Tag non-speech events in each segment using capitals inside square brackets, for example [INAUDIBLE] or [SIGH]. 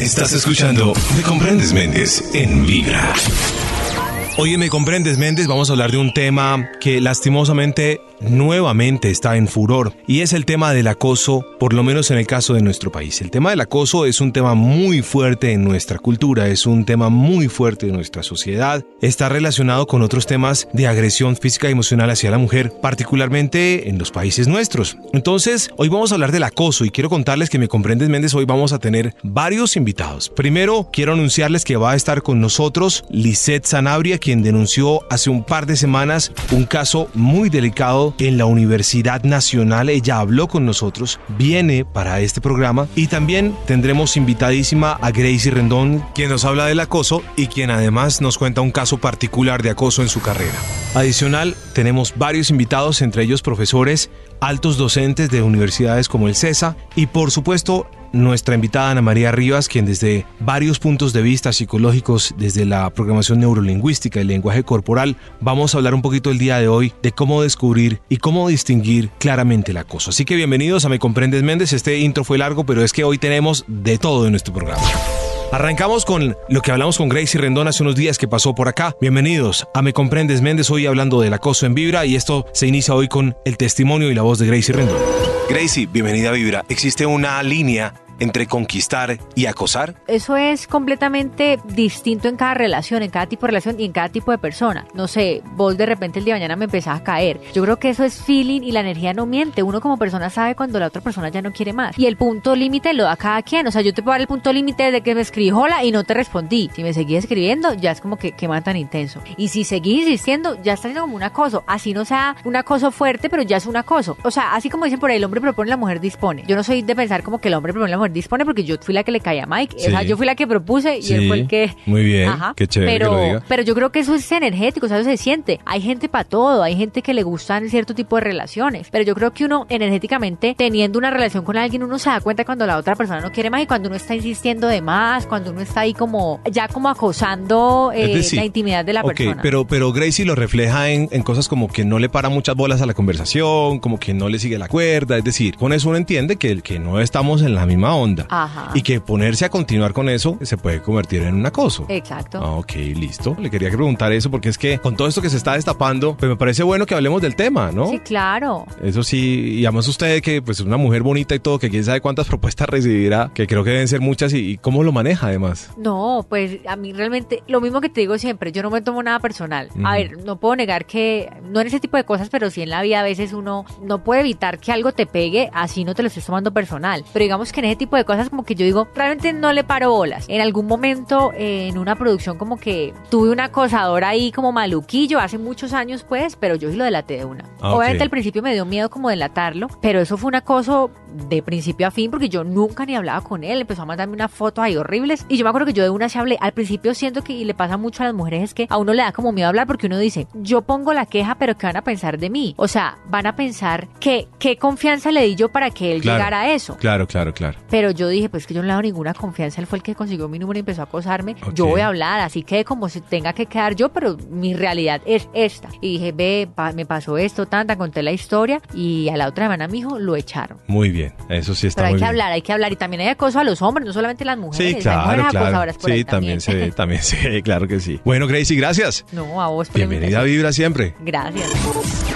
Estás escuchando Me Comprendes Méndez en Vibra. Oye, me comprendes, Méndez, vamos a hablar de un tema que lastimosamente nuevamente está en furor y es el tema del acoso, por lo menos en el caso de nuestro país. El tema del acoso es un tema muy fuerte en nuestra cultura, es un tema muy fuerte en nuestra sociedad, está relacionado con otros temas de agresión física y emocional hacia la mujer, particularmente en los países nuestros. Entonces, hoy vamos a hablar del acoso y quiero contarles que me comprendes, Méndez, hoy vamos a tener varios invitados. Primero, quiero anunciarles que va a estar con nosotros Lisette Sanabria, quien denunció hace un par de semanas un caso muy delicado en la Universidad Nacional. Ella habló con nosotros, viene para este programa y también tendremos invitadísima a Gracie Rendón, quien nos habla del acoso y quien además nos cuenta un caso particular de acoso en su carrera. Adicional, tenemos varios invitados, entre ellos profesores, altos docentes de universidades como el CESA y por supuesto nuestra invitada Ana María Rivas, quien desde varios puntos de vista psicológicos, desde la programación neurolingüística y lenguaje corporal, vamos a hablar un poquito el día de hoy de cómo descubrir y cómo distinguir claramente el acoso. Así que bienvenidos a Me Comprendes Méndez, este intro fue largo, pero es que hoy tenemos de todo en nuestro programa. Arrancamos con lo que hablamos con Gracie Rendón hace unos días que pasó por acá. Bienvenidos a Me Comprendes Méndez, hoy hablando del acoso en Vibra y esto se inicia hoy con el testimonio y la voz de Gracie Rendón. Gracie, bienvenida a Vibra. ¿Existe una línea entre conquistar y acosar? Eso es completamente distinto en cada relación, en cada tipo de relación y en cada tipo de persona. No sé, vos de repente el día de mañana me empezás a caer. Yo creo que eso es feeling y la energía no miente. Uno como persona sabe cuando la otra persona ya no quiere más. Y el punto límite lo da cada quien. O sea, yo te puedo dar el punto límite de que me escribí hola y no te respondí. Si me seguís escribiendo, ya es como que, que tan intenso. Y si seguís insistiendo, ya está siendo como un acoso. Así no sea un acoso fuerte, pero ya es un acoso. O sea, así como dicen por ahí, el hombre propone, la mujer dispone. Yo no soy de pensar como que el hombre propone, la mujer dispone porque yo fui la que le caía a Mike. O sea, yo fui la que propuse y él fue el que. Muy bien. Qué chévere. Pero, pero yo creo que eso es energético, o sea, eso se siente. Hay gente para todo, hay gente que le gustan cierto tipo de relaciones. Pero yo creo que uno energéticamente, teniendo una relación con alguien, uno se da cuenta cuando la otra persona no quiere más y cuando uno está insistiendo de más, cuando uno está ahí como, ya como acosando eh, la intimidad de la persona. Pero, pero Gracie lo refleja en, en cosas como que no le para muchas bolas a la conversación, como que no le sigue la cuerda. Es decir, con eso uno entiende que, que no estamos en la misma onda. Y que ponerse a continuar con eso se puede convertir en un acoso. Exacto. Ah, ok, listo. Le quería preguntar eso porque es que con todo esto que se está destapando, pues me parece bueno que hablemos del tema, ¿no? Sí, claro. Eso sí, y además usted que pues es una mujer bonita y todo, que quién sabe cuántas [LAUGHS] propuestas recibirá, que creo que deben ser muchas y, cómo lo maneja además. No, pues a mí realmente, lo mismo que te digo siempre, yo no me tomo nada personal. A ver, no puedo negar que, no en ese tipo de cosas, pero sí en la vida a veces uno no puede evitar que algo te pegue, así no te lo estés tomando personal. Pero digamos que en ese tipo de cosas como que yo digo, realmente no le paro bolas. En algún momento eh, en una producción como que tuve un acosador ahí como maluquillo hace muchos años pues, pero yo sí lo delaté de una. Ah, Obviamente al principio me dio miedo como delatarlo, pero eso fue un acoso de principio a fin porque yo nunca ni hablaba con él, empezó a mandarme unas fotos ahí horribles y yo me acuerdo que yo de una se hablé, al principio siento que y le pasa mucho a las mujeres es que a uno le da como miedo hablar porque uno dice, yo pongo la queja pero ¿qué van a pensar de mí? O sea, van a pensar que qué confianza le di yo para que él llegara a eso. Claro, claro, claro. Pero yo dije, pues que yo no le hago ninguna confianza, él fue el que consiguió mi número y empezó a acosarme, yo voy a hablar, así que como se tenga que quedar yo, pero mi realidad es esta. Y dije, ve, me pasó esto, tanta, conté la historia y a la otra semana mi hijo lo echaron. Muy bien, eso sí está pero hay que hablar, hay que hablar y también hay acoso a los hombres, no solamente las mujeres. Sí, claro, claro. sí, también. se ve, [LAUGHS] también se ve, [LAUGHS] claro que sí. Bueno, Gracie, gracias. No, a vos. Bienvenida a Vibra siempre. Gracias.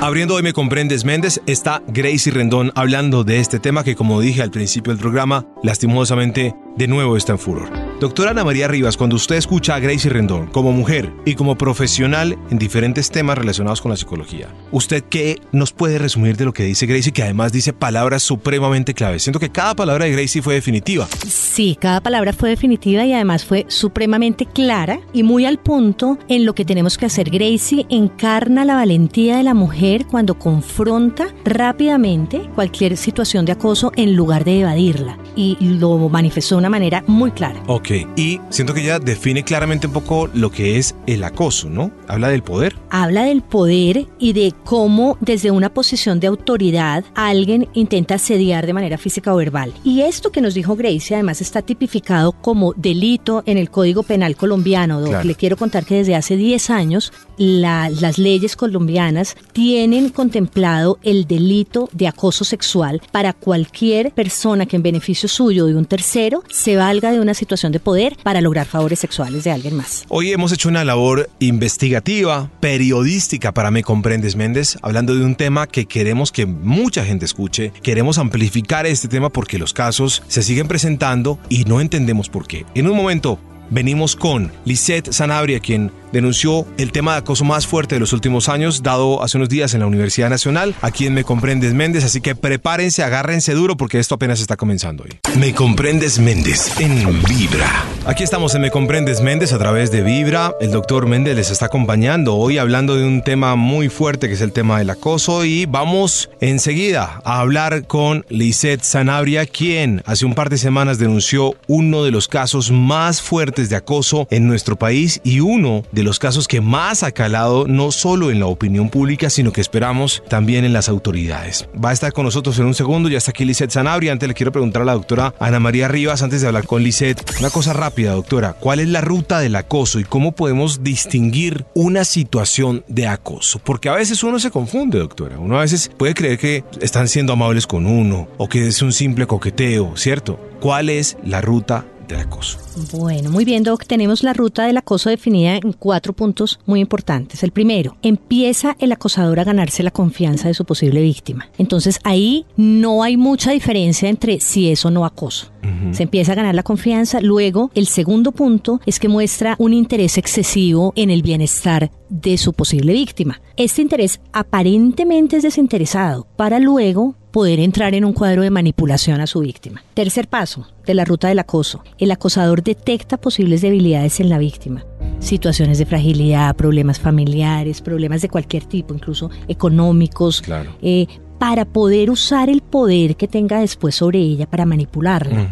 Abriendo hoy Me Comprendes Méndez, está Gracie Rendón hablando de este tema que, como dije al principio del programa, lastimosamente de nuevo está en furor. Doctora Ana María Rivas, cuando usted escucha a Gracie Rendón como mujer y como profesional en diferentes temas relacionados con la psicología, ¿usted qué nos puede resumir de lo que dice Gracie, que además dice palabras supremamente claves? Siento que cada palabra de Gracie fue definitiva. Sí, cada palabra fue definitiva y además fue supremamente clara y muy al punto en lo que tenemos que hacer. Gracie encarna la valentía de la mujer cuando confronta rápidamente cualquier situación de acoso en lugar de evadirla y lo manifestó de una manera muy clara. Ok, y siento que ella define claramente un poco lo que es el acoso, ¿no? Habla del poder. Habla del poder y de cómo desde una posición de autoridad alguien intenta asediar de manera física o verbal. Y esto que nos dijo Gracie además está tipificado como delito en el Código Penal colombiano, Le quiero contar que desde hace 10 años las leyes colombianas tienen contemplado el delito de acoso sexual para cualquier persona que en beneficio suyo de un tercero se valga de una situación de poder para lograr favores sexuales de alguien más. Hoy hemos hecho una labor investigativa, periodística para Me Comprendes Méndez, hablando de un tema que queremos que mucha gente escuche. Queremos amplificar este tema porque los casos se siguen presentando y no entendemos por qué. En un momento venimos con Lisette Sanabria, quien denunció el tema de acoso más fuerte de los últimos años, dado hace unos días en la Universidad Nacional, a quien me comprendes Méndez, así que prepárense, agárrense duro porque esto apenas está comenzando hoy. Me comprendes Méndez en Vibra. Aquí estamos en Me comprendes Méndez a través de Vibra. El doctor Méndez les está acompañando hoy hablando de un tema muy fuerte que es el tema del acoso y vamos enseguida a hablar con Lisette Sanabria, quien hace un par de semanas denunció uno de los casos más fuertes de acoso en nuestro país y uno de los casos que más ha calado no solo en la opinión pública, sino que esperamos también en las autoridades. Va a estar con nosotros en un segundo, ya está aquí Lisette Sanabria. Antes le quiero preguntar a la doctora Ana María Rivas, antes de hablar con Lisette, una cosa rápida, doctora. ¿Cuál es la ruta del acoso y cómo podemos distinguir una situación de acoso? Porque a veces uno se confunde, doctora. Uno a veces puede creer que están siendo amables con uno o que es un simple coqueteo, ¿cierto? ¿Cuál es la ruta acoso. Bueno, muy bien, Doc. Tenemos la ruta del acoso definida en cuatro puntos muy importantes. El primero, empieza el acosador a ganarse la confianza de su posible víctima. Entonces ahí no hay mucha diferencia entre si es o no acoso. Se empieza a ganar la confianza. Luego, el segundo punto es que muestra un interés excesivo en el bienestar de su posible víctima. Este interés aparentemente es desinteresado para luego poder entrar en un cuadro de manipulación a su víctima. Tercer paso de la ruta del acoso. El acosador detecta posibles debilidades en la víctima. Situaciones de fragilidad, problemas familiares, problemas de cualquier tipo, incluso económicos, Claro. eh, para poder usar el poder que tenga después sobre ella para manipularla.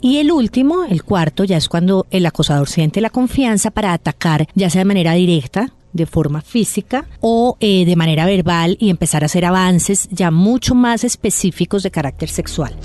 Y el último, el cuarto, ya es cuando el acosador siente la confianza para atacar, ya sea de manera directa, de forma física o eh, de manera verbal y empezar a hacer avances ya mucho más específicos de carácter sexual.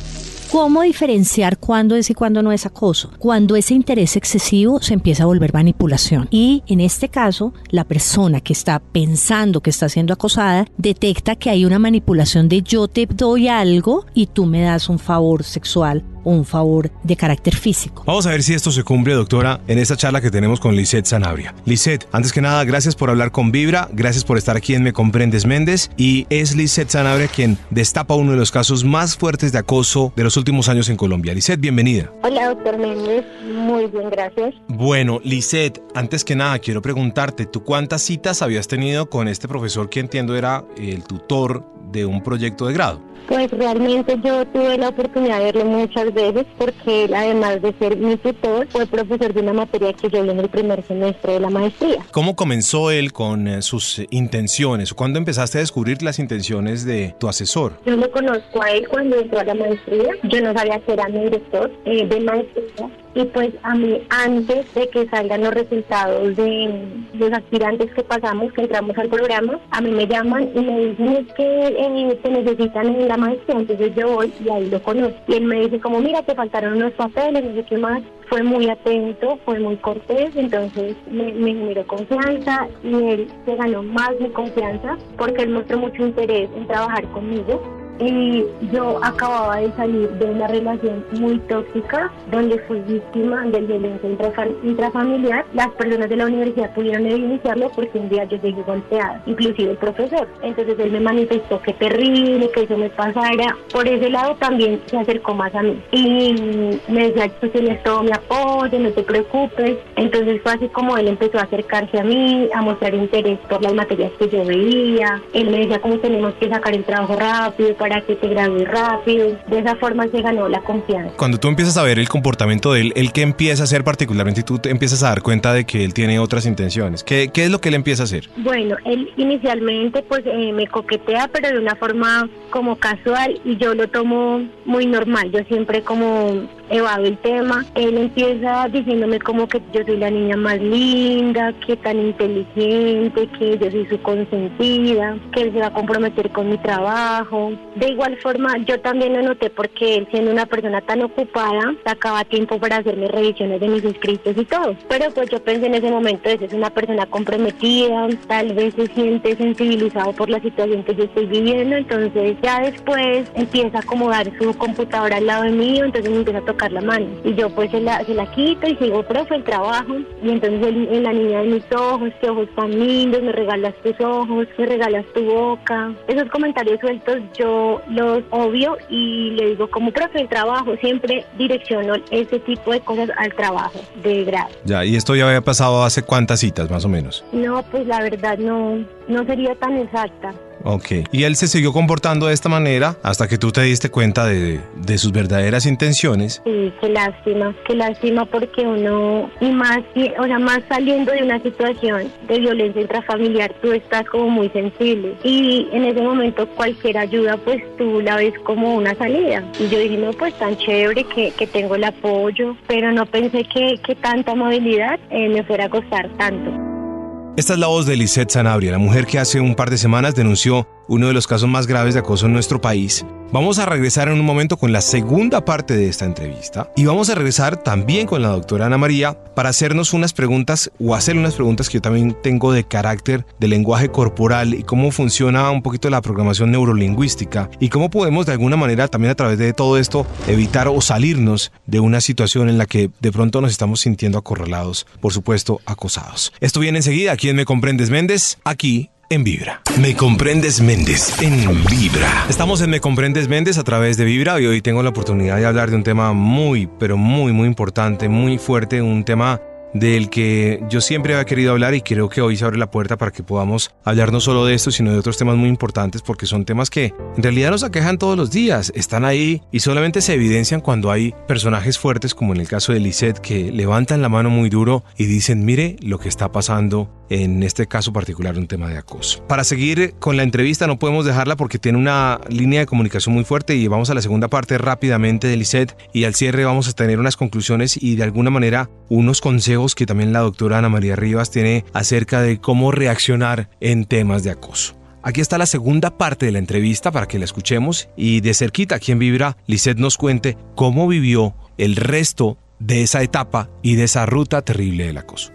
¿Cómo diferenciar cuándo es y cuándo no es acoso? Cuando ese interés excesivo se empieza a volver manipulación. Y en este caso, la persona que está pensando que está siendo acosada detecta que hay una manipulación de yo te doy algo y tú me das un favor sexual un favor de carácter físico. Vamos a ver si esto se cumple, doctora, en esta charla que tenemos con Lisette Sanabria. Lisette, antes que nada, gracias por hablar con Vibra, gracias por estar aquí en Me Comprendes Méndez y es Lisette Sanabria quien destapa uno de los casos más fuertes de acoso de los últimos años en Colombia. Lisette, bienvenida. Hola, doctor Méndez. Muy bien, gracias. Bueno, Lisette, antes que nada quiero preguntarte, ¿tú cuántas citas habías tenido con este profesor que entiendo era el tutor de un proyecto de grado? Pues realmente yo tuve la oportunidad de verlo muchas veces porque él, además de ser mi tutor, fue profesor de una materia que yo vi en el primer semestre de la maestría. ¿Cómo comenzó él con eh, sus intenciones? ¿Cuándo empezaste a descubrir las intenciones de tu asesor? Yo lo conozco a él cuando entró a la maestría. Yo no sabía que era mi director eh, de maestría. Y pues a mí, antes de que salgan los resultados de los aspirantes que pasamos, que entramos al programa, a mí me llaman y me dicen es que eh, te necesitan en la maestría. Entonces yo voy y ahí lo conozco. Y él me dice como, mira, te faltaron unos papeles, no sé qué más. Fue muy atento, fue muy cortés, entonces me, me generó confianza y él se ganó más mi confianza porque él mostró mucho interés en trabajar conmigo. Y yo acababa de salir de una relación muy tóxica donde fui víctima de violencia intrafa- intrafamiliar. Las personas de la universidad pudieron evidenciarlo porque un día yo llegué golpeada, inclusive el profesor. Entonces él me manifestó que terrible, que eso me pasara. Por ese lado también se acercó más a mí. Y me decía, tú tienes todo mi apoyo, no te preocupes. Entonces fue así como él empezó a acercarse a mí, a mostrar interés por las materias que yo veía. Él me decía cómo tenemos que sacar el trabajo rápido para que te gradúes rápido. De esa forma se ganó la confianza. Cuando tú empiezas a ver el comportamiento de él, ¿él qué empieza a hacer particularmente y tú te empiezas a dar cuenta de que él tiene otras intenciones? ¿Qué, qué es lo que él empieza a hacer? Bueno, él inicialmente pues eh, me coquetea, pero de una forma como casual y yo lo tomo muy normal. Yo siempre como evado el tema. Él empieza diciéndome como que yo soy la niña más linda, que tan inteligente, que yo soy su consentida, que él se va a comprometer con mi trabajo. De igual forma, yo también lo noté porque él siendo una persona tan ocupada, sacaba tiempo para hacer mis revisiones de mis inscritos y todo. Pero pues yo pensé en ese momento, es una persona comprometida, tal vez se siente sensibilizado por la situación que yo estoy viviendo, entonces ya después empieza a acomodar su computadora al lado de mí, entonces me empieza a tocar la mano. Y yo pues se la, se la quito y sigo, profe, el trabajo. Y entonces en la niña de mis ojos, qué ojos tan lindos, me regalas tus ojos, me regalas tu boca. Esos comentarios sueltos yo los obvio y le digo como profe, el trabajo, siempre direcciono ese tipo de cosas al trabajo de grado. Ya, y esto ya había pasado hace cuántas citas más o menos. No, pues la verdad no, no sería tan exacta. Ok. Y él se siguió comportando de esta manera hasta que tú te diste cuenta de, de sus verdaderas intenciones. Sí, qué lástima, qué lástima porque uno, y más, o sea, más saliendo de una situación de violencia intrafamiliar, tú estás como muy sensible. Y en ese momento cualquier ayuda, pues tú la ves como una salida. Y yo dije, no, pues tan chévere que, que tengo el apoyo, pero no pensé que, que tanta movilidad eh, me fuera a costar tanto. Esta es la voz de Lisette Sanabria, la mujer que hace un par de semanas denunció uno de los casos más graves de acoso en nuestro país. Vamos a regresar en un momento con la segunda parte de esta entrevista y vamos a regresar también con la doctora Ana María para hacernos unas preguntas o hacer unas preguntas que yo también tengo de carácter de lenguaje corporal y cómo funciona un poquito la programación neurolingüística y cómo podemos de alguna manera también a través de todo esto evitar o salirnos de una situación en la que de pronto nos estamos sintiendo acorralados, por supuesto acosados. Esto viene enseguida, ¿quién me comprendes Méndez? Aquí en Vibra. Me comprendes Méndez en Vibra. Estamos en Me comprendes Méndez a través de Vibra y hoy tengo la oportunidad de hablar de un tema muy, pero muy, muy importante, muy fuerte, un tema del que yo siempre había querido hablar y creo que hoy se abre la puerta para que podamos hablar no solo de esto, sino de otros temas muy importantes porque son temas que en realidad nos aquejan todos los días, están ahí y solamente se evidencian cuando hay personajes fuertes como en el caso de Lisette que levantan la mano muy duro y dicen mire lo que está pasando en este caso particular un tema de acoso. Para seguir con la entrevista no podemos dejarla porque tiene una línea de comunicación muy fuerte y vamos a la segunda parte rápidamente de Lisette y al cierre vamos a tener unas conclusiones y de alguna manera unos consejos que también la doctora Ana María Rivas tiene acerca de cómo reaccionar en temas de acoso. Aquí está la segunda parte de la entrevista para que la escuchemos y de cerquita quien Vibra, Lisette nos cuente cómo vivió el resto de esa etapa y de esa ruta terrible del acoso.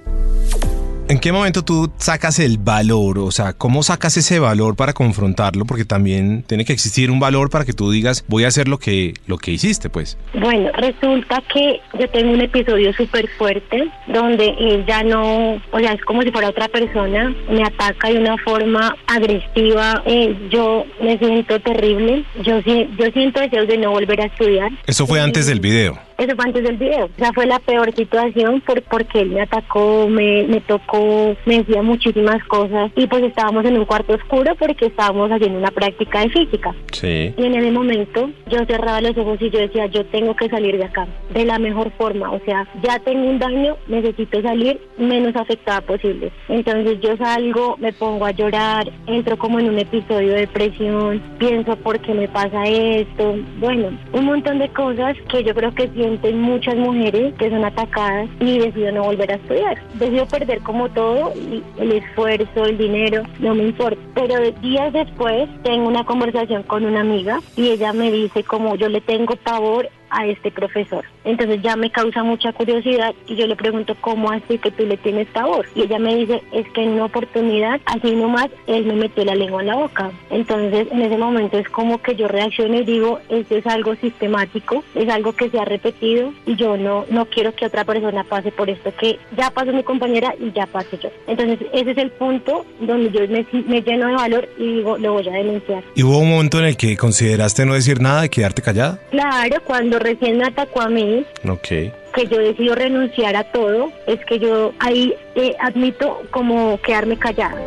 ¿En qué momento tú sacas el valor? O sea, ¿cómo sacas ese valor para confrontarlo? Porque también tiene que existir un valor para que tú digas, voy a hacer lo que, lo que hiciste, pues. Bueno, resulta que yo tengo un episodio súper fuerte donde él ya no, o sea, es como si fuera otra persona, me ataca de una forma agresiva, eh, yo me siento terrible, yo, yo siento deseos de no volver a estudiar. Eso fue antes del video. Eso fue antes del video. O sea, fue la peor situación por, porque él me atacó, me, me tocó, me decía muchísimas cosas y pues estábamos en un cuarto oscuro porque estábamos haciendo una práctica de física. Sí. Y en ese momento yo cerraba los ojos y yo decía, yo tengo que salir de acá de la mejor forma. O sea, ya tengo un daño, necesito salir menos afectada posible. Entonces yo salgo, me pongo a llorar, entro como en un episodio de depresión, pienso por qué me pasa esto. Bueno, un montón de cosas que yo creo que sí sienten muchas mujeres que son atacadas y decido no volver a estudiar. Decido perder como todo, el esfuerzo, el dinero, no me importa. Pero días después tengo una conversación con una amiga y ella me dice como yo le tengo pavor a este profesor. Entonces ya me causa mucha curiosidad y yo le pregunto, ¿cómo así que tú le tienes sabor? Y ella me dice, es que en una oportunidad, así nomás, él me metió la lengua en la boca. Entonces en ese momento es como que yo reacciono y digo, esto es algo sistemático, es algo que se ha repetido y yo no, no quiero que otra persona pase por esto, que ya pasó mi compañera y ya pase yo. Entonces ese es el punto donde yo me, me lleno de valor y digo, lo voy a denunciar. ¿Y hubo un momento en el que consideraste no decir nada y quedarte callada? Claro, cuando recién me atacó a mí, okay. que yo decido renunciar a todo, es que yo ahí eh, admito como quedarme callada.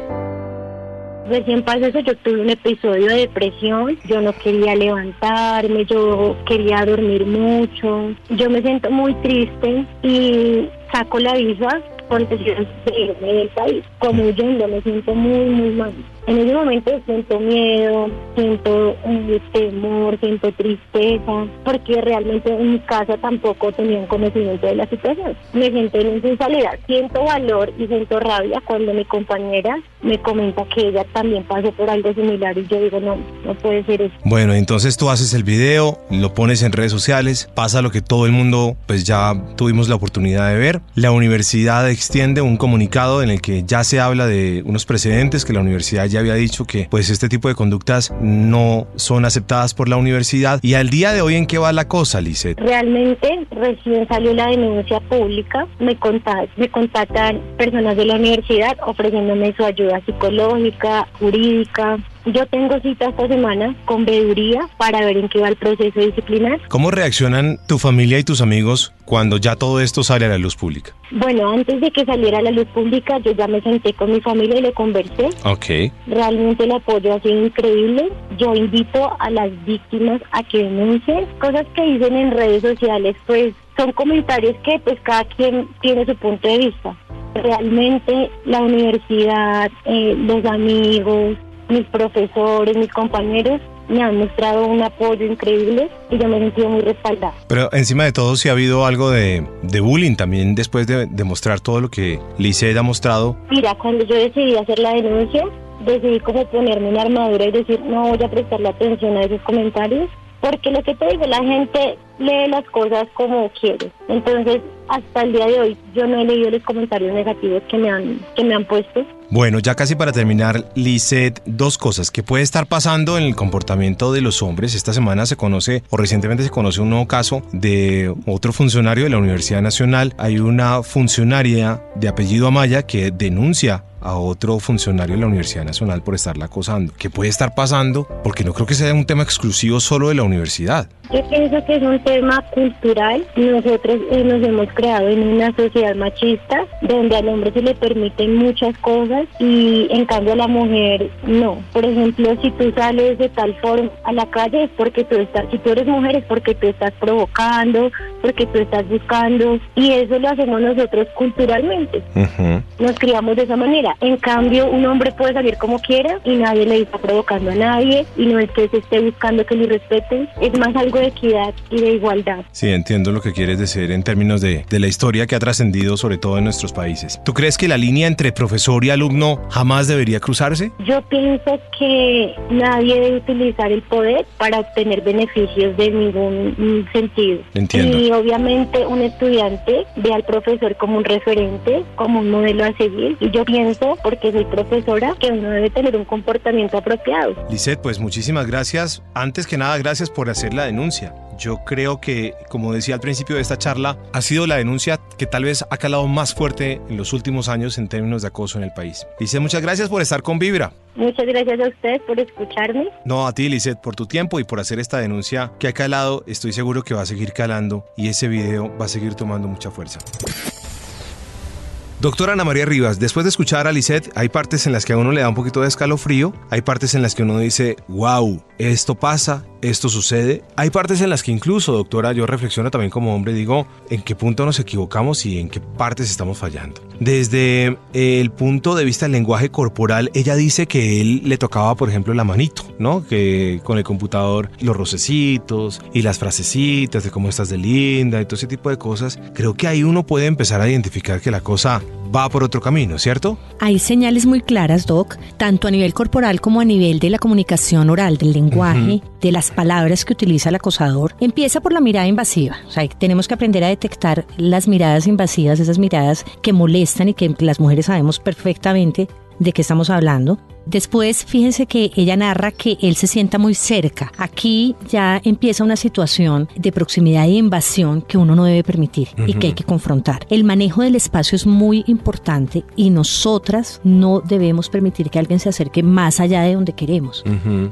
Recién pasó eso, yo tuve un episodio de depresión, yo no quería levantarme, yo quería dormir mucho, yo me siento muy triste y saco la visa con decisión de irme del país, como yo me siento muy, muy mal. En ese momento siento miedo, siento eh, temor, siento tristeza, porque realmente en mi casa tampoco tenían conocimiento de la situación. Me siento en insensibilidad, siento valor y siento rabia cuando mi compañera me comenta que ella también pasó por algo similar y yo digo, no, no puede ser eso. Bueno, entonces tú haces el video, lo pones en redes sociales, pasa lo que todo el mundo pues ya tuvimos la oportunidad de ver. La universidad extiende un comunicado en el que ya se habla de unos precedentes que la universidad ya había dicho que pues este tipo de conductas no son aceptadas por la universidad. Y al día de hoy, ¿en qué va la cosa, Lizeth? Realmente recién salió la denuncia pública, me, contactan, me contactan personas de la universidad ofreciéndome su ayuda psicológica, jurídica, yo tengo cita esta semana con veeduría para ver en qué va el proceso disciplinar. ¿Cómo reaccionan tu familia y tus amigos cuando ya todo esto sale a la luz pública? Bueno, antes de que saliera a la luz pública, yo ya me senté con mi familia y le conversé. Ok. Realmente el apoyo ha sido increíble. Yo invito a las víctimas a que denuncien cosas que dicen en redes sociales, pues son comentarios que pues cada quien tiene su punto de vista. Realmente la universidad, eh, los amigos, mis profesores, mis compañeros me han mostrado un apoyo increíble y yo me he sentido muy respaldada. Pero encima de todo, si ha habido algo de, de bullying también después de demostrar todo lo que Licey ha mostrado. Mira, cuando yo decidí hacer la denuncia, decidí como ponerme una armadura y decir, no voy a prestarle atención a esos comentarios, porque lo que te digo, la gente lee las cosas como quiere. Entonces, hasta el día de hoy, yo no he leído los comentarios negativos que me han, que me han puesto. Bueno, ya casi para terminar, Lisette, dos cosas que puede estar pasando en el comportamiento de los hombres. Esta semana se conoce, o recientemente se conoce un nuevo caso de otro funcionario de la Universidad Nacional. Hay una funcionaria de apellido Amaya que denuncia a otro funcionario de la Universidad Nacional por estarla acosando. ¿Qué puede estar pasando? Porque no creo que sea un tema exclusivo solo de la universidad. Yo pienso que es un tema cultural. Nosotros eh, nos hemos creado en una sociedad machista donde al hombre se le permiten muchas cosas y en cambio a la mujer no. Por ejemplo, si tú sales de tal forma a la calle es porque tú estás, si tú eres mujer es porque tú estás provocando, porque tú estás buscando y eso lo hacemos nosotros culturalmente. Nos criamos de esa manera. En cambio, un hombre puede salir como quiera y nadie le está provocando a nadie y no es que se esté buscando que le respeten. Es más algo de equidad y de igualdad. Sí, entiendo lo que quieres decir en términos de, de la historia que ha trascendido sobre todo en nuestros países. ¿Tú crees que la línea entre profesor y alumno jamás debería cruzarse? Yo pienso que nadie debe utilizar el poder para obtener beneficios de ningún sentido. Entiendo. Y obviamente un estudiante ve al profesor como un referente, como un modelo a seguir. Y yo pienso, porque soy profesora, que uno debe tener un comportamiento apropiado. Lisette, pues muchísimas gracias. Antes que nada, gracias por hacer la denuncia. Yo creo que, como decía al principio de esta charla, ha sido la denuncia que tal vez ha calado más fuerte en los últimos años en términos de acoso en el país. Lisette, muchas gracias por estar con Vibra. Muchas gracias a ustedes por escucharme. No, a ti, Lisette, por tu tiempo y por hacer esta denuncia que ha calado. Estoy seguro que va a seguir calando y ese video va a seguir tomando mucha fuerza. Doctora Ana María Rivas, después de escuchar a Lisette, hay partes en las que a uno le da un poquito de escalofrío, hay partes en las que uno dice, wow, esto pasa, esto sucede. Hay partes en las que incluso, doctora, yo reflexiono también como hombre, digo, en qué punto nos equivocamos y en qué partes estamos fallando. Desde el punto de vista del lenguaje corporal, ella dice que él le tocaba, por ejemplo, la manito, ¿no? Que con el computador los rocecitos y las frasecitas de cómo estás de linda y todo ese tipo de cosas. Creo que ahí uno puede empezar a identificar que la cosa va por otro camino, ¿cierto? Hay señales muy claras, Doc, tanto a nivel corporal como a nivel de la comunicación oral, del lenguaje, de las palabras que utiliza el acosador. Empieza por la mirada invasiva. O sea, tenemos que aprender a detectar las miradas invasivas, esas miradas que molestan y que las mujeres sabemos perfectamente de qué estamos hablando. Después, fíjense que ella narra que él se sienta muy cerca. Aquí ya empieza una situación de proximidad e invasión que uno no debe permitir y que hay que confrontar. El manejo del espacio es muy importante y nosotras no debemos permitir que alguien se acerque más allá de donde queremos.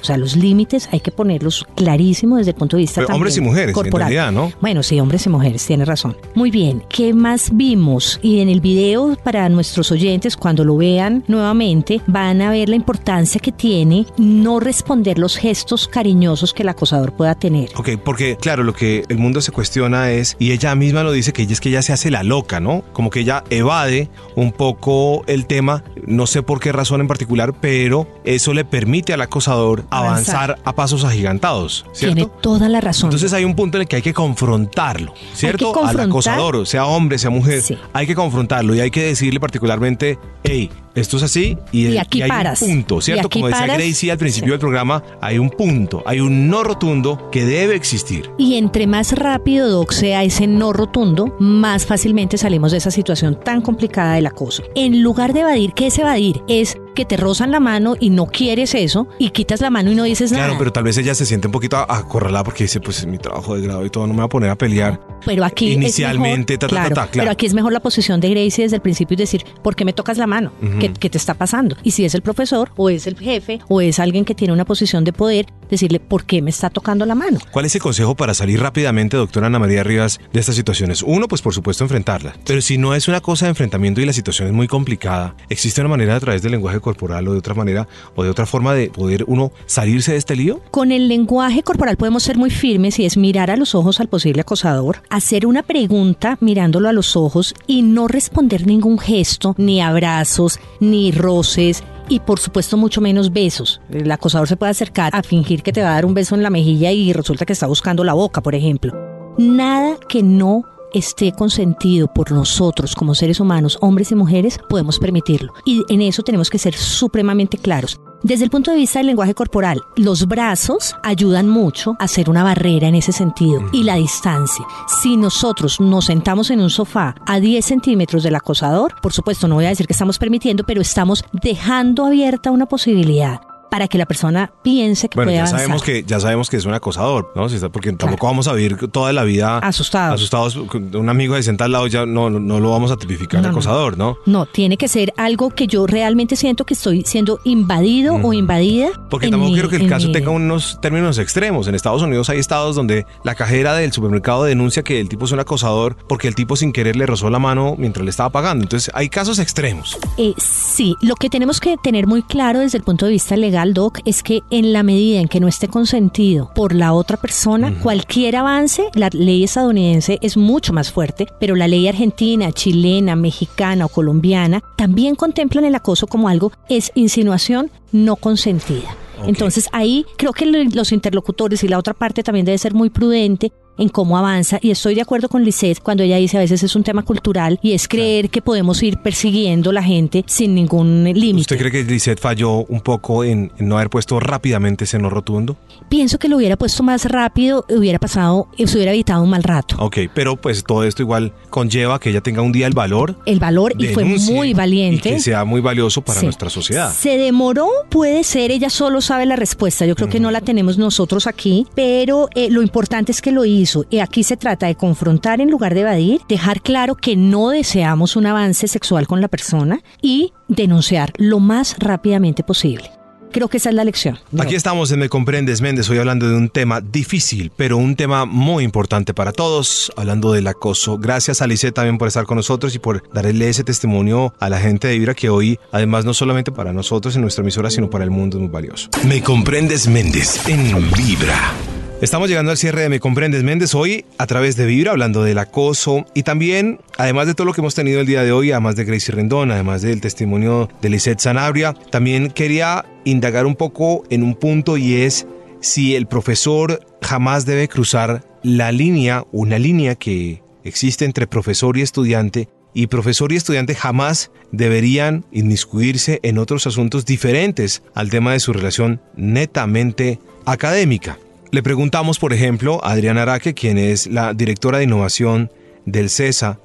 O sea, los límites hay que ponerlos clarísimos desde el punto de vista Pero hombres y mujeres, corporal. en realidad, ¿no? Bueno, sí, hombres y mujeres, tiene razón. Muy bien, ¿qué más vimos? Y en el video, para nuestros oyentes, cuando lo vean nuevamente, van a ver la importancia que tiene no responder los gestos cariñosos que el acosador pueda tener. Ok, porque claro, lo que el mundo se cuestiona es, y ella misma lo dice, que ella es que ella se hace la loca, ¿no? Como que ella evade un poco el tema, no sé por qué razón en particular, pero eso le permite al acosador avanzar, Avanzar. a pasos agigantados, ¿cierto? Tiene toda la razón. Entonces hay un punto en el que hay que confrontarlo, ¿cierto? Al acosador, sea hombre, sea mujer, Sí. hay que confrontarlo y hay que decirle particularmente, hey, esto es así y, Y aquí hay paras. un punto, ¿cierto? Como decía paras. Gracie al principio Sí. del programa, hay un punto, hay un no rotundo que debe existir. Y entre más rápido, Doc, sea ese no rotundo, más fácilmente salimos de esa situación tan complicada del acoso. En lugar de evadir, ¿qué es evadir? Es que te rozan la mano y no quieres eso, y quitas la mano y no dices Claro, nada. pero tal vez ella se siente un poquito acorralada porque dice, pues es mi trabajo de grado y todo, no me voy a poner a pelear. Pero aquí es Inicialmente, mejor- ta, ta, ta, claro, ta, claro. Pero aquí es mejor la posición de Gracie desde el principio y decir, ¿por qué me tocas la mano? ¿Qué, qué te está pasando? Y si es el profesor, o es el jefe, o es alguien que tiene una posición de poder, decirle, ¿por qué me está tocando la mano? ¿Cuál es el consejo para salir rápidamente, doctora Ana María Rivas, de estas situaciones? Uno, pues por supuesto enfrentarla. Pero si no es una cosa de enfrentamiento y la situación es muy complicada, ¿existe una manera a través del lenguaje corporal o de otra manera o de otra forma de poder uno salirse de este lío? Con el lenguaje corporal podemos ser muy firmes y es mirar a los ojos al posible acosador, hacer una pregunta mirándolo a los ojos y no responder ningún gesto, ni abrazos, ni roces. Y por supuesto mucho menos besos. El acosador se puede acercar a fingir que te va a dar un beso en la mejilla y resulta que está buscando la boca, por ejemplo. Nada que no esté consentido por nosotros como seres humanos, hombres y mujeres, podemos permitirlo. Y en eso tenemos que ser supremamente claros. Desde el punto de vista del lenguaje corporal, los brazos ayudan mucho a hacer una barrera en ese sentido y la distancia. Si nosotros nos sentamos en un sofá a 10 centímetros del acosador, por supuesto no voy a decir que estamos permitiendo, pero estamos dejando abierta una posibilidad para que la persona piense que Bueno, puede ya avanzar. sabemos que ya sabemos que es un acosador, ¿no? Porque tampoco vamos a vivir toda la vida Asustados. Asustados. Un amigo de senta al lado ya no, no, lo vamos a tipificar No, acosador, ¿no? No, tiene que ser algo que yo realmente siento que estoy siendo invadido o invadida. Porque tampoco mi- quiero que el caso mi- tenga unos términos extremos. En Estados Unidos hay estados donde la cajera del supermercado denuncia que el tipo es un acosador porque el tipo sin querer le rozó la mano mientras le estaba pagando. Entonces hay casos extremos. Eh, sí, lo que tenemos que tener muy claro desde el punto de vista legal, Doc, es que en la medida en que no esté consentido por la otra persona, cualquier avance, la ley estadounidense es mucho más fuerte, pero la ley argentina, chilena, mexicana o colombiana también contemplan el acoso como algo, es insinuación no consentida. Entonces ahí creo que lo- los interlocutores y la otra parte también debe ser muy prudente en cómo avanza y estoy de acuerdo con Lisette cuando ella dice a veces es un tema cultural y es creer que podemos ir persiguiendo la gente sin ningún límite. ¿Usted cree que Lisette falló un poco en, en no haber puesto rápidamente ese no rotundo? Pienso que lo hubiera puesto más rápido, hubiera pasado, se hubiera evitado un mal rato. Ok, pero pues todo esto igual conlleva que ella tenga un día el valor. El valor y fue muy Y valiente. que sea muy valioso para Sí. nuestra sociedad. Se demoró, puede ser, ella solo sabe la respuesta. Yo creo que no la tenemos nosotros aquí, pero eh, lo importante es que lo hizo. Y aquí se trata de confrontar en lugar de evadir, dejar claro que no deseamos un avance sexual con la persona y denunciar lo más rápidamente posible. Creo que esa es la lección. Aquí estamos en Me Comprendes Méndez, hoy hablando de un tema difícil, pero un tema muy importante para todos, hablando del acoso. Gracias a Lisette también por estar con nosotros y por darle ese testimonio a la gente de Vibra que hoy, además no solamente para nosotros en nuestra emisora, sino para el mundo es muy valioso. Me comprendes Méndez en Vibra. Estamos llegando al cierre de Me Comprendes Méndez hoy a través de Vibra, hablando del acoso y también, además de todo lo que hemos tenido el día de hoy, además de Gracie Rendón, además del testimonio de Lisette Sanabria, también quería indagar un poco en un punto y es si el profesor jamás debe cruzar la línea, una línea que existe entre profesor y estudiante, y profesor y estudiante jamás deberían inmiscuirse en otros asuntos diferentes al tema de su relación netamente académica. Le preguntamos, por ejemplo, a Adriana Araque, quien es la directora de innovación del CESA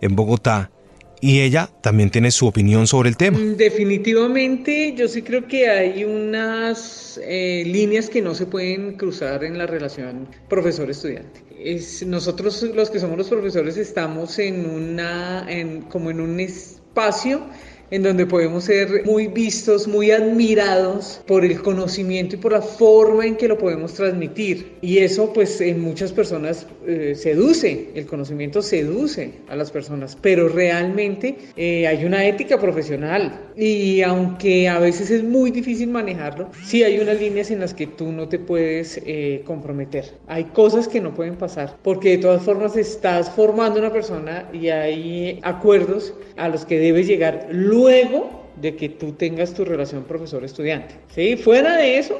en Bogotá, y ella también tiene su opinión sobre el tema. Mm, Definitivamente, yo sí creo que hay unas eh, líneas que no se pueden cruzar en la relación profesor-estudiante. Es, nosotros los que somos los profesores estamos en una, en, como en un espacio en donde podemos ser muy vistos, muy admirados por el conocimiento y por la forma en que lo podemos transmitir. Y eso pues en muchas personas eh, seduce, el conocimiento seduce a las personas, pero realmente eh, hay una ética profesional y aunque a veces es muy difícil manejarlo, sí hay unas líneas en las que tú no te puedes eh, comprometer. Hay cosas que no pueden pasar porque de todas formas estás formando una persona y hay acuerdos a los que debes llegar luego de que tú tengas tu relación profesor-estudiante. ¿sí? Fuera de eso,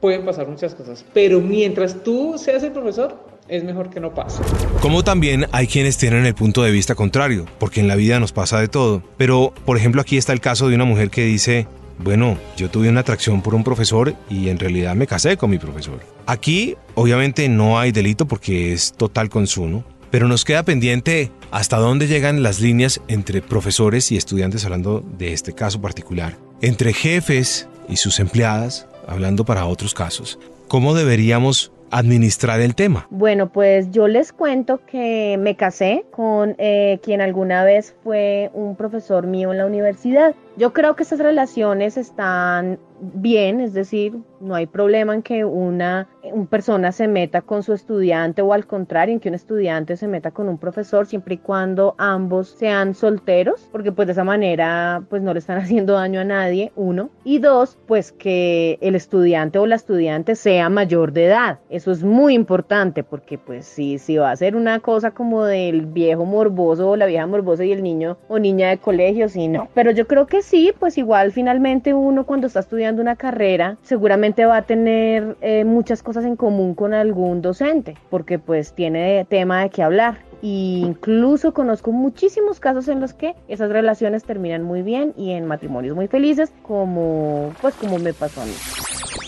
pueden pasar muchas cosas, pero mientras tú seas el profesor, es mejor que no pase. Como también hay quienes tienen el punto de vista contrario, porque en la vida nos pasa de todo. Pero, por ejemplo, aquí está el caso de una mujer que dice, bueno, yo tuve una atracción por un profesor y en realidad me casé con mi profesor. Aquí, obviamente, no hay delito porque es total consumo, pero nos queda pendiente hasta dónde llegan las líneas entre profesores y estudiantes, hablando de este caso particular, entre jefes y sus empleadas, hablando para otros casos. ¿Cómo deberíamos administrar el tema? Bueno, pues yo les cuento que me casé con eh, quien alguna vez fue un profesor mío en la universidad. Yo creo que estas relaciones están bien, es decir, no hay problema en que una, persona se meta con su estudiante o al contrario, en que un estudiante se meta con un profesor siempre y cuando ambos sean solteros, porque pues de esa manera pues no le están [LAUGHS] haciendo daño a nadie, uno, y dos, pues que el estudiante o la estudiante sea mayor de edad. Eso es muy importante porque pues si, si va a ser una cosa como del viejo morboso o la vieja morbosa y el niño o niña de colegio, sí, no. Pero yo creo que sí, pues igual finalmente uno cuando está estudiando una carrera seguramente va a tener eh, muchas cosas en común con algún docente, porque pues tiene tema de qué hablar. E incluso conozco muchísimos casos en los que esas relaciones terminan muy bien y en matrimonios muy felices, como pues como me pasó a mí.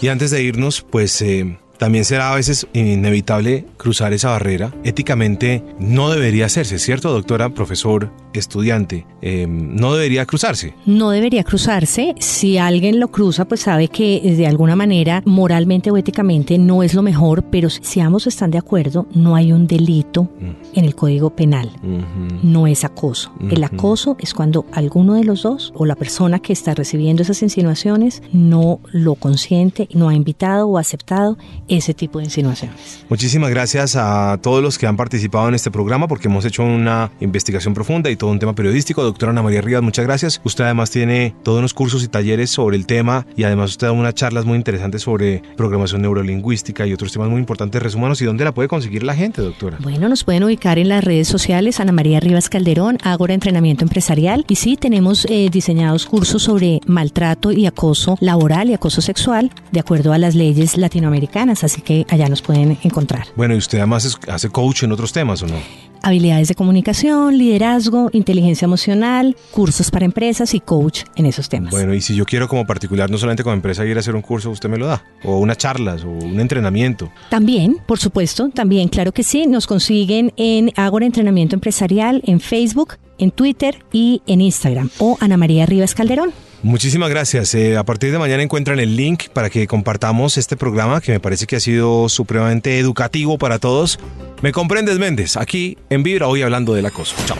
Y antes de irnos, pues eh, también será a veces inevitable cruzar esa barrera. Éticamente no debería hacerse, ¿cierto, doctora, profesor, estudiante? Em, no debería cruzarse. No debería cruzarse. Si alguien lo cruza, pues sabe que de alguna manera, moralmente o éticamente, no es lo mejor, pero si ambos están de acuerdo, no hay un delito mm. en el Código Penal. No es acoso. El acoso es cuando alguno de los dos o la persona que está recibiendo esas insinuaciones no lo consiente, no ha invitado o aceptado ese tipo de insinuaciones. Muchísimas gracias a todos los que han participado en este programa porque hemos hecho una investigación profunda y todo un tema periodístico. Doctora Ana María Rivas, muchas gracias. Usted además tiene todos unos cursos y talleres sobre el tema y además usted da unas charlas muy interesantes sobre programación neurolingüística y otros temas muy importantes. Resúmanos y dónde la puede conseguir la gente, doctora. Bueno, nos pueden ubicar en las redes sociales Ana María Rivas Calderón, Ágora Entrenamiento Empresarial y sí, tenemos eh, diseñados cursos sobre maltrato y acoso laboral y acoso sexual de acuerdo a las leyes latinoamericanas así que allá nos pueden encontrar. Bueno, ¿y usted además hace coach en otros temas o no? habilidades de comunicación, liderazgo, inteligencia emocional, cursos para empresas y coach en esos temas. Bueno, y si yo quiero como particular, no solamente como empresa, ir a hacer un curso, usted me lo da, o unas charlas, o un entrenamiento. También, por supuesto, también, claro que sí, nos consiguen en Agora Entrenamiento Empresarial, en Facebook, en Twitter y en Instagram, o Ana María Rivas Calderón. Muchísimas gracias. Eh, a partir de mañana encuentran el link para que compartamos este programa que me parece que ha sido supremamente educativo para todos. Me comprendes, Méndez, aquí en Vibra, hoy hablando del acoso. Chao.